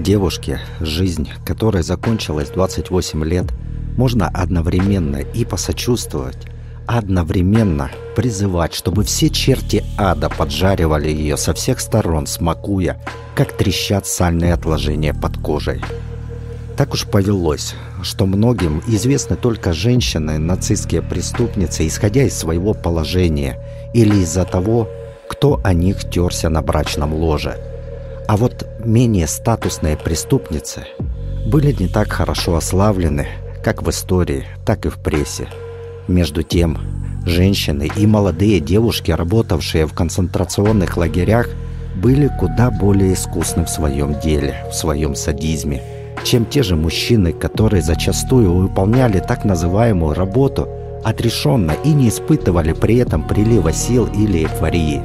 Девушке, жизнь которой закончилась 28 лет, можно одновременно и посочувствовать, одновременно призывать, чтобы все черти ада поджаривали ее со всех сторон, смакуя, как трещат сальные отложения под кожей. Так уж повелось, что многим известны только женщины, нацистские преступницы, исходя из своего положения или из-за того, кто о них терся на брачном ложе. А вот менее статусные преступницы были не так хорошо ославлены, как в истории, так и в прессе. Между тем, женщины и молодые девушки, работавшие в концентрационных лагерях, были куда более искусны в своем деле, в своем садизме – чем те же мужчины, которые зачастую выполняли так называемую работу отрешенно и не испытывали при этом прилива сил или эйфории.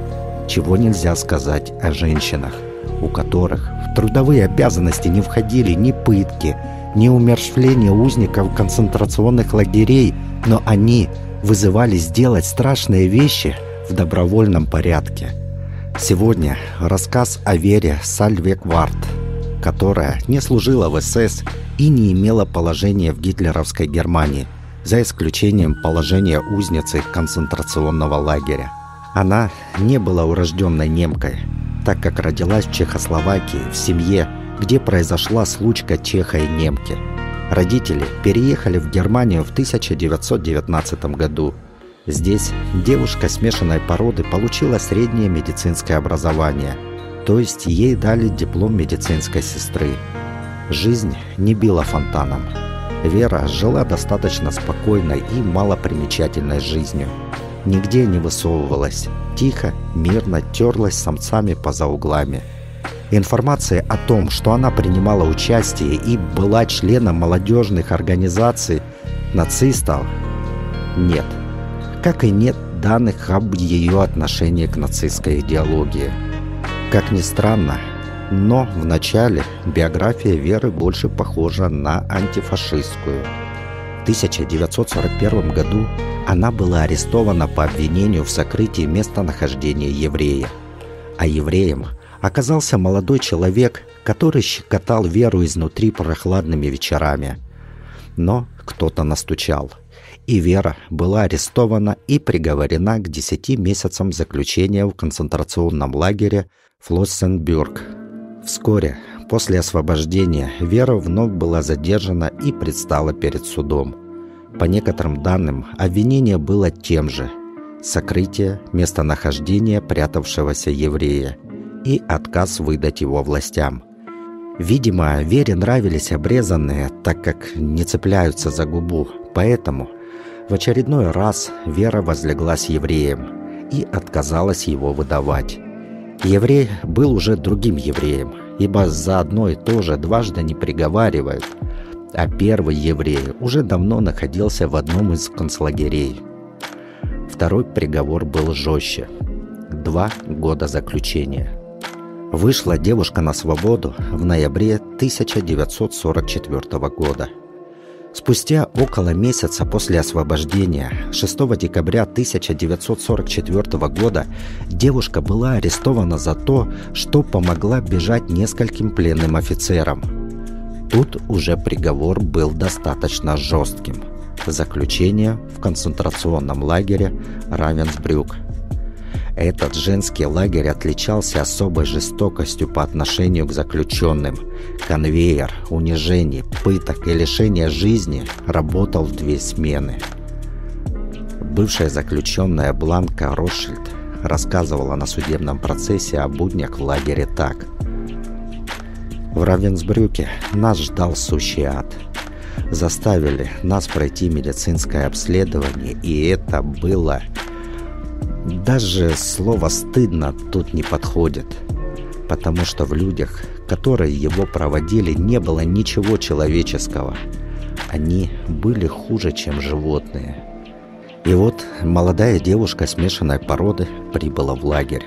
Чего нельзя сказать о женщинах, у которых в трудовые обязанности не входили ни пытки, ни умерщвление узников концентрационных лагерей, но они вызывали сделать страшные вещи в добровольном порядке. Сегодня рассказ о Вере Сальвекварт – которая не служила в СС и не имела положения в гитлеровской Германии, за исключением положения узницы концентрационного лагеря. Она не была урожденной немкой, так как родилась в Чехословакии в семье, где произошла случка чеха и немки. Родители переехали в Германию в 1919 году. Здесь девушка смешанной породы получила среднее медицинское образование – то есть ей дали диплом медицинской сестры. Жизнь не била фонтаном. Вера жила достаточно спокойной и малопримечательной жизнью. Нигде не высовывалась. Тихо, мирно терлась самцами поза углами. Информация о том, что она принимала участие и была членом молодежных организаций нацистов, нет. Как и нет данных об ее отношении к нацистской идеологии. Как ни странно, но в начале биография Веры больше похожа на антифашистскую. В 1941 году она была арестована по обвинению в сокрытии местонахождения еврея. А евреем оказался молодой человек, который щекотал Веру изнутри прохладными вечерами. Но кто-то настучал – и Вера была арестована и приговорена к 10 месяцам заключения в концентрационном лагере Флоссенбюрг. Вскоре после освобождения Вера вновь была задержана и предстала перед судом. По некоторым данным, обвинение было тем же – сокрытие местонахождения прятавшегося еврея и отказ выдать его властям. Видимо, Вере нравились обрезанные, так как не цепляются за губу, поэтому в очередной раз Вера возлегла с евреем и отказалась его выдавать. Еврей был уже другим евреем, ибо за одно и то же дважды не приговаривают, а первый еврей уже давно находился в одном из концлагерей. Второй приговор был жестче – два года заключения. Вышла девушка на свободу в ноябре 1944 года – Спустя около месяца после освобождения, 6 декабря 1944 года, девушка была арестована за то, что помогла бежать нескольким пленным офицерам. Тут уже приговор был достаточно жестким. Заключение в концентрационном лагере Равенсбрюк – этот женский лагерь отличался особой жестокостью по отношению к заключенным. Конвейер, унижений, пыток и лишения жизни работал в две смены. Бывшая заключенная Бланка Рошельд рассказывала на судебном процессе о буднях в лагере так. В Равенсбрюке нас ждал сущий ад. Заставили нас пройти медицинское обследование, и это было даже слово «стыдно» тут не подходит, потому что в людях, которые его проводили, не было ничего человеческого. Они были хуже, чем животные. И вот молодая девушка смешанной породы прибыла в лагерь.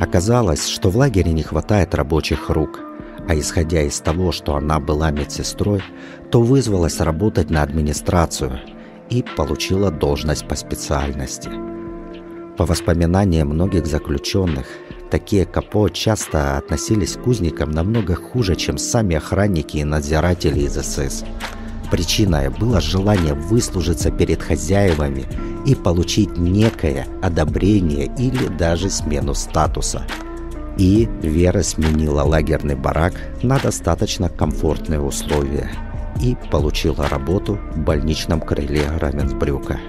Оказалось, что в лагере не хватает рабочих рук, а исходя из того, что она была медсестрой, то вызвалась работать на администрацию и получила должность по специальности – по воспоминаниям многих заключенных, Такие капо часто относились к узникам намного хуже, чем сами охранники и надзиратели из СС. Причиной было желание выслужиться перед хозяевами и получить некое одобрение или даже смену статуса. И Вера сменила лагерный барак на достаточно комфортные условия и получила работу в больничном крыле Раменсбрюка.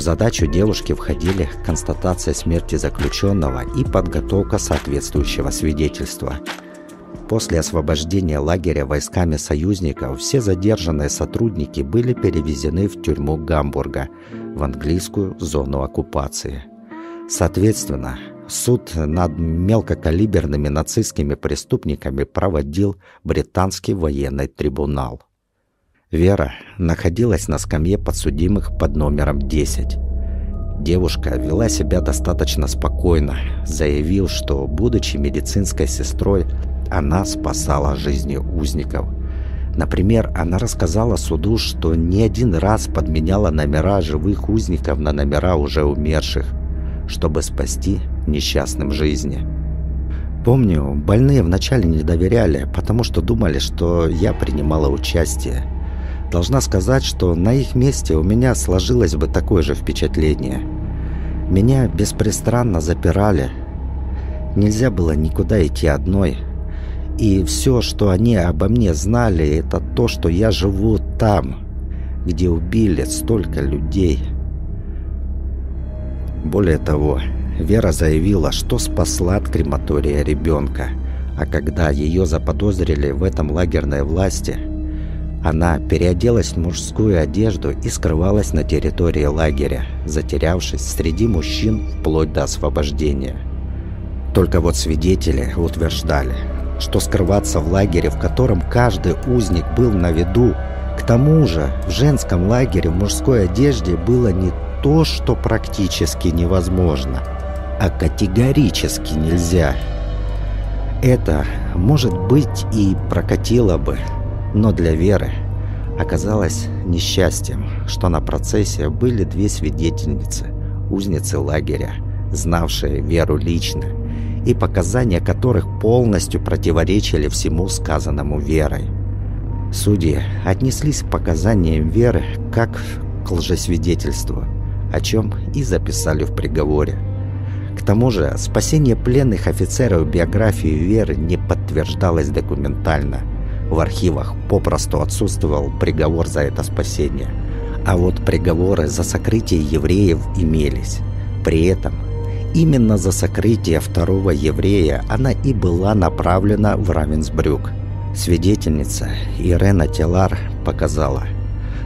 В задачу девушки входили констатация смерти заключенного и подготовка соответствующего свидетельства – После освобождения лагеря войсками союзников все задержанные сотрудники были перевезены в тюрьму Гамбурга, в английскую зону оккупации. Соответственно, суд над мелкокалиберными нацистскими преступниками проводил британский военный трибунал. Вера находилась на скамье подсудимых под номером 10. Девушка вела себя достаточно спокойно, заявив, что, будучи медицинской сестрой, она спасала жизни узников. Например, она рассказала суду, что не один раз подменяла номера живых узников на номера уже умерших, чтобы спасти несчастным жизни. Помню, больные вначале не доверяли, потому что думали, что я принимала участие. Должна сказать, что на их месте у меня сложилось бы такое же впечатление. Меня беспристрастно запирали. Нельзя было никуда идти одной – и все, что они обо мне знали, это то, что я живу там, где убили столько людей. Более того, Вера заявила, что спасла от крематория ребенка. А когда ее заподозрили в этом лагерной власти, она переоделась в мужскую одежду и скрывалась на территории лагеря, затерявшись среди мужчин вплоть до освобождения. Только вот свидетели утверждали, что скрываться в лагере, в котором каждый узник был на виду. К тому же в женском лагере в мужской одежде было не то, что практически невозможно, а категорически нельзя. Это, может быть, и прокатило бы, но для Веры оказалось несчастьем, что на процессе были две свидетельницы, узницы лагеря, знавшие Веру лично и показания которых полностью противоречили всему сказанному верой. Судьи отнеслись к показаниям веры как к лжесвидетельству, о чем и записали в приговоре. К тому же спасение пленных офицеров биографии Веры не подтверждалось документально. В архивах попросту отсутствовал приговор за это спасение. А вот приговоры за сокрытие евреев имелись. При этом Именно за сокрытие второго еврея она и была направлена в Равенсбрюк. Свидетельница Ирена Телар показала,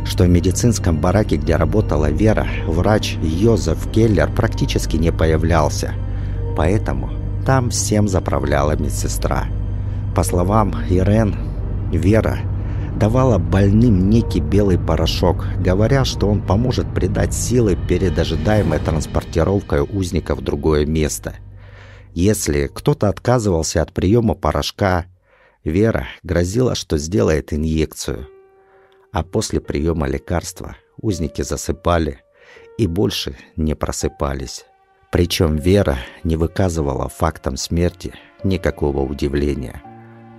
что в медицинском бараке, где работала Вера, врач Йозеф Келлер практически не появлялся. Поэтому там всем заправляла медсестра. По словам Ирен, Вера – давала больным некий белый порошок, говоря, что он поможет придать силы перед ожидаемой транспортировкой узника в другое место. Если кто-то отказывался от приема порошка, Вера грозила, что сделает инъекцию. А после приема лекарства узники засыпали и больше не просыпались. Причем Вера не выказывала фактом смерти никакого удивления –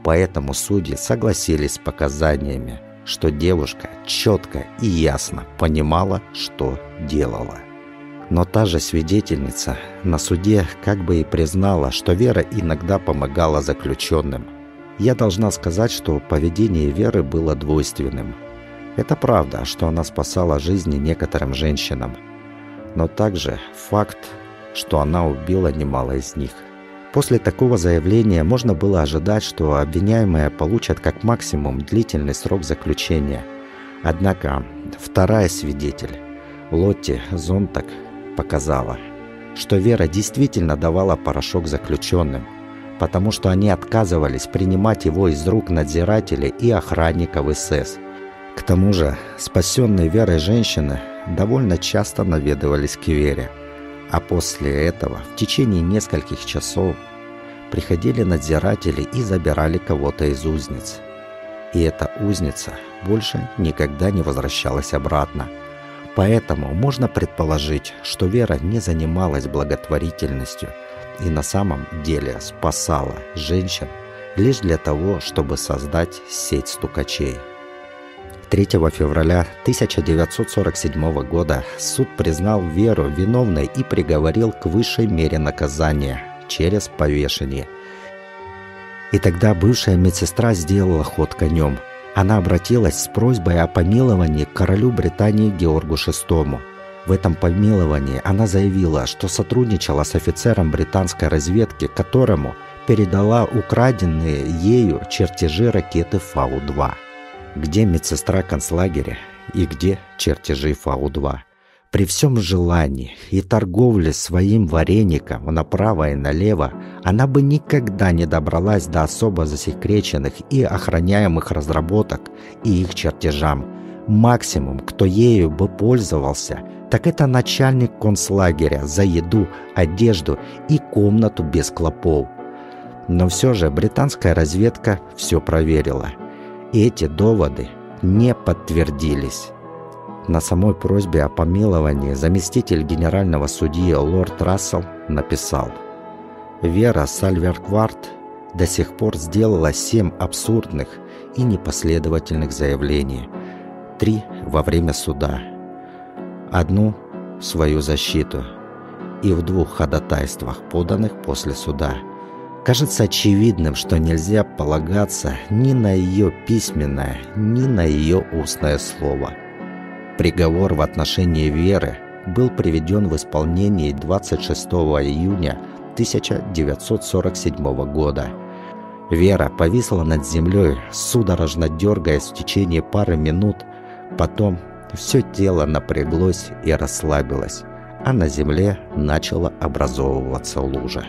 Поэтому судьи согласились с показаниями, что девушка четко и ясно понимала, что делала. Но та же свидетельница на суде как бы и признала, что Вера иногда помогала заключенным. Я должна сказать, что поведение Веры было двойственным. Это правда, что она спасала жизни некоторым женщинам. Но также факт, что она убила немало из них – После такого заявления можно было ожидать, что обвиняемые получат как максимум длительный срок заключения. Однако вторая свидетель, Лотти Зонтак, показала, что Вера действительно давала порошок заключенным, потому что они отказывались принимать его из рук надзирателей и охранников СС. К тому же спасенные Верой женщины довольно часто наведывались к Вере – а после этого в течение нескольких часов приходили надзиратели и забирали кого-то из узниц. И эта узница больше никогда не возвращалась обратно. Поэтому можно предположить, что Вера не занималась благотворительностью, и на самом деле спасала женщин лишь для того, чтобы создать сеть стукачей. 3 февраля 1947 года суд признал Веру виновной и приговорил к высшей мере наказания через повешение. И тогда бывшая медсестра сделала ход конем. Она обратилась с просьбой о помиловании к королю Британии Георгу VI. В этом помиловании она заявила, что сотрудничала с офицером британской разведки, которому передала украденные ею чертежи ракеты Фау-2 где медсестра концлагеря и где чертежи Фау-2. При всем желании и торговле своим вареником направо и налево она бы никогда не добралась до особо засекреченных и охраняемых разработок и их чертежам. Максимум, кто ею бы пользовался, так это начальник концлагеря за еду, одежду и комнату без клопов. Но все же британская разведка все проверила – эти доводы не подтвердились. На самой просьбе о помиловании заместитель генерального судьи лорд Рассел написал «Вера Сальверкварт до сих пор сделала семь абсурдных и непоследовательных заявлений, три во время суда, одну в свою защиту и в двух ходатайствах, поданных после суда – Кажется очевидным, что нельзя полагаться ни на ее письменное, ни на ее устное слово. Приговор в отношении Веры был приведен в исполнение 26 июня 1947 года. Вера повисла над землей, судорожно дергаясь в течение пары минут. Потом все тело напряглось и расслабилось, а на земле начала образовываться лужа.